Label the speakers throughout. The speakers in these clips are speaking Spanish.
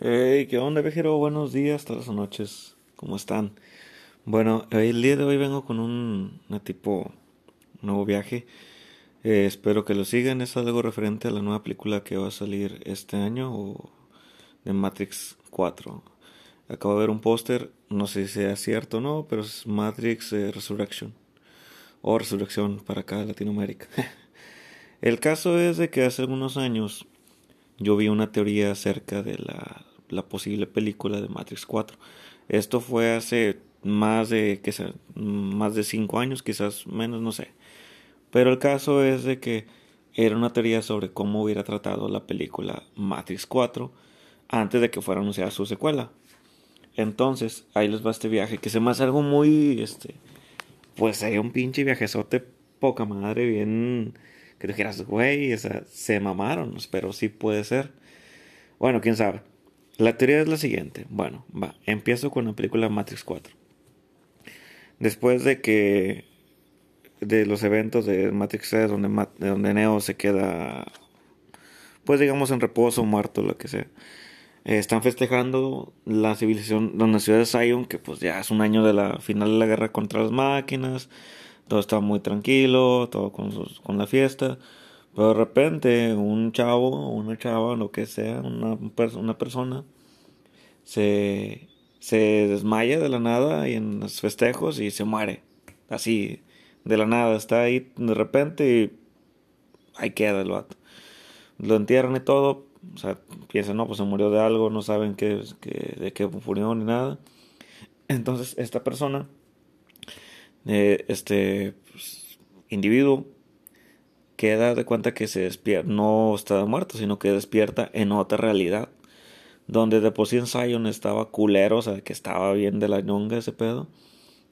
Speaker 1: Hey, ¿qué onda, viajero? Buenos días, todas las noches. ¿Cómo están? Bueno, el día de hoy vengo con un tipo nuevo viaje. Eh, espero que lo sigan. Es algo referente a la nueva película que va a salir este año o de Matrix 4. Acabo de ver un póster, no sé si sea cierto o no, pero es Matrix eh, Resurrection o Resurrección para acá Latinoamérica. el caso es de que hace algunos años yo vi una teoría acerca de la, la posible película de Matrix 4. Esto fue hace más de, que sea, más de 5 años, quizás menos, no sé. Pero el caso es de que era una teoría sobre cómo hubiera tratado la película Matrix 4 antes de que fuera anunciada su secuela. Entonces, ahí les va este viaje, que se me hace algo muy, este, pues hay un pinche viajezote poca madre, bien que dijeras, güey, se mamaron, pero sí puede ser. Bueno, quién sabe. La teoría es la siguiente. Bueno, va, empiezo con la película Matrix 4. Después de que de los eventos de Matrix 3 donde, donde Neo se queda pues digamos en reposo, muerto, lo que sea. Eh, están festejando la civilización la ciudad de Zion, que pues ya es un año de la final de la guerra contra las máquinas todo está muy tranquilo, todo con, sus, con la fiesta. Pero de repente un chavo, una chava, lo que sea, una, una persona, se, se desmaya de la nada y en los festejos y se muere. Así, de la nada, está ahí de repente y ahí queda el vato. Lo entierran y todo, o sea, piensan, no, pues se murió de algo, no saben qué, qué, de qué murió ni nada. Entonces, esta persona este pues, individuo queda de cuenta que se despierta, no está muerto, sino que despierta en otra realidad. Donde de por sí en Zion estaba culero, o sea, que estaba bien de la ñonga ese pedo.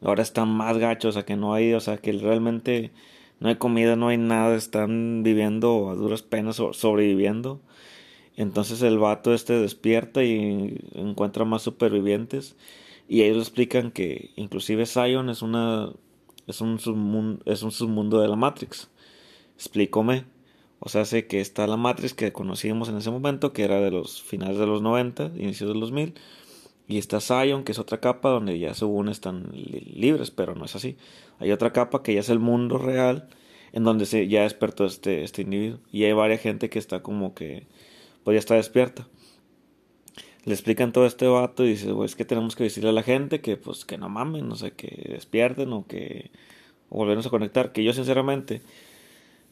Speaker 1: Ahora están más gachos, o sea, que no hay, o sea, que realmente no hay comida, no hay nada, están viviendo a duras penas, sobreviviendo. Entonces el vato este despierta y encuentra más supervivientes. Y ellos explican que inclusive Zion es una es un submundo, es un submundo de la Matrix. Explícome. O sea, sé que está la Matrix que conocíamos en ese momento, que era de los finales de los 90, inicios de los 2000. Y está Zion, que es otra capa donde ya según están libres, pero no es así. Hay otra capa que ya es el mundo real, en donde se, ya despertó este, este individuo. Y hay varias gente que está como que, pues ya está despierta le explican todo este vato y dice, es que tenemos que decirle a la gente que, pues, que no mamen, no sé, que despierten o que o volvernos a conectar. Que yo, sinceramente,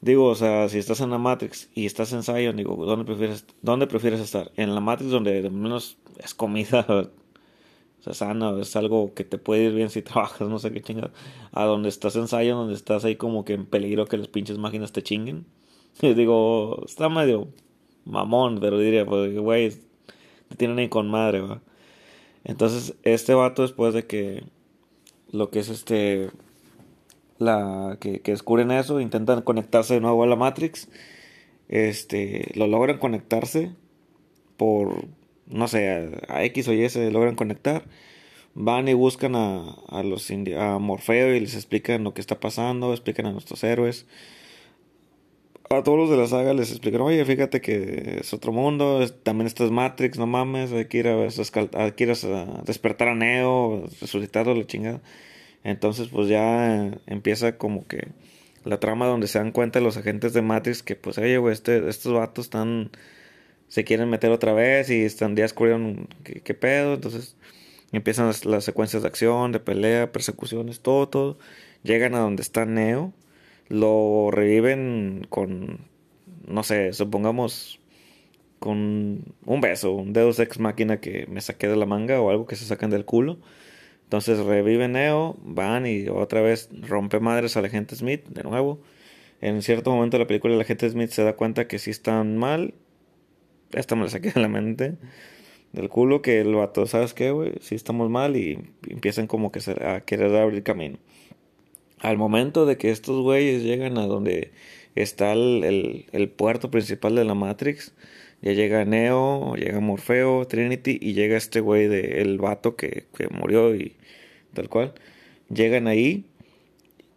Speaker 1: digo, o sea, si estás en la Matrix y estás en Zion, digo, ¿dónde prefieres, dónde prefieres estar? En la Matrix, donde de menos es comida, o sea, sana, es algo que te puede ir bien si trabajas, no sé qué chingada. A donde estás en Zion, donde estás ahí como que en peligro que las pinches máquinas te chinguen. Y digo, está medio mamón, pero diría, pues, güey tienen ahí con madre, va. Entonces, este vato, después de que lo que es este. La, que, que descubren eso, intentan conectarse de nuevo a la Matrix. Este, lo logran conectarse por, no sé, a, X o Y se logran conectar. Van y buscan a, a los a Morfeo y les explican lo que está pasando, explican a nuestros héroes a todos los de la saga les explicaron, oye, fíjate que es otro mundo, también esto es Matrix, no mames, hay que ir a, a, despertar a Neo, resucitarlo, la chingada. Entonces, pues ya empieza como que la trama donde se dan cuenta los agentes de Matrix que, pues, oye, güey, este, estos vatos están, se quieren meter otra vez y están, ya descubrieron qué, pedo, entonces empiezan las, secuencias de acción, de pelea, persecuciones, todo, todo. Llegan a donde está Neo lo reviven con, no sé, supongamos con un beso, un Deus Ex Máquina que me saqué de la manga o algo que se sacan del culo. Entonces revive Neo, van y otra vez rompe madres al agente Smith de nuevo. En cierto momento de la película el agente Smith se da cuenta que si están mal. Esta me la saqué de la mente. Del culo que el vato, ¿sabes qué, güey? Si estamos mal y empiezan como que a querer abrir camino al momento de que estos güeyes llegan a donde está el, puerto principal de la Matrix, ya llega Neo, llega Morfeo, Trinity y llega este güey de el vato que, que murió y tal cual. Llegan ahí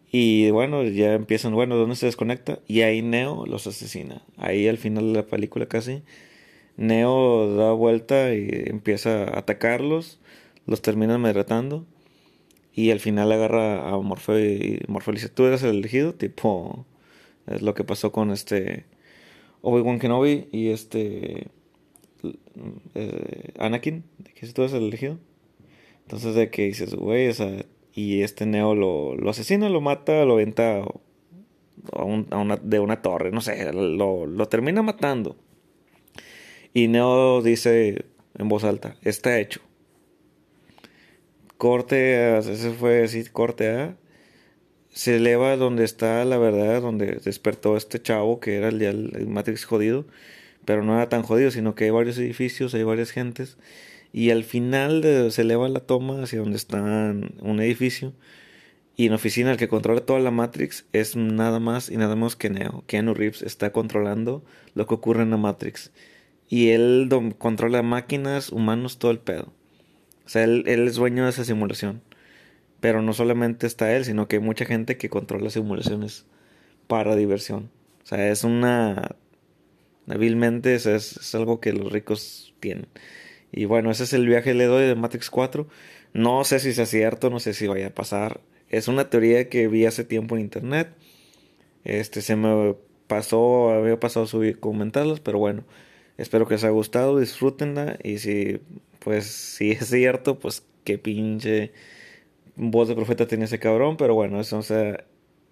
Speaker 1: y bueno, ya empiezan, bueno, ¿dónde se desconecta? Y ahí Neo los asesina. Ahí al final de la película casi, Neo da vuelta y empieza a atacarlos, los termina amedretando y al final agarra a Morfeo y Morfeo dice, tú eres el elegido, tipo, es lo que pasó con este Obi-Wan Kenobi y este eh, Anakin, que si tú eres el elegido. Entonces de que dices, güey, y este Neo lo, lo asesina, lo mata, lo venta a una, de una torre, no sé, lo, lo termina matando. Y Neo dice en voz alta, está hecho. Corte, ese fue así, corte A. Se eleva donde está la verdad, donde despertó este chavo que era el, el Matrix jodido. Pero no era tan jodido, sino que hay varios edificios, hay varias gentes. Y al final se eleva la toma hacia donde está un edificio. Y en oficina el que controla toda la Matrix es nada más y nada menos que Neo. Keanu Reeves está controlando lo que ocurre en la Matrix. Y él controla máquinas, humanos, todo el pedo. O sea, él, él es dueño de esa simulación. Pero no solamente está él, sino que hay mucha gente que controla simulaciones para diversión. O sea, es una... Hábilmente es, algo que los ricos tienen. Y bueno, ese es el viaje le doy de Matrix 4. No sé si sea cierto, no sé si vaya a pasar. Es una teoría que vi hace tiempo en internet. Este se me pasó, había pasado subir comentarlos, pero bueno, espero que os haya gustado, disfrútenla y si pues si es cierto, pues qué pinche voz de profeta tiene ese cabrón, pero bueno, eso o sea,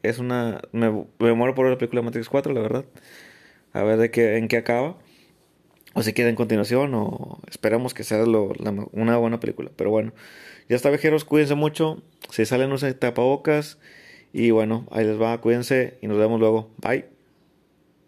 Speaker 1: es una me, muero por ver la película Matrix 4, la verdad. A ver de qué en qué acaba. O si queda en continuación o esperamos que sea una buena película, pero bueno. Ya está, vejeros, cuídense mucho. Si salen, se tapabocas. Y bueno, ahí les va, cuídense y nos vemos luego. Bye.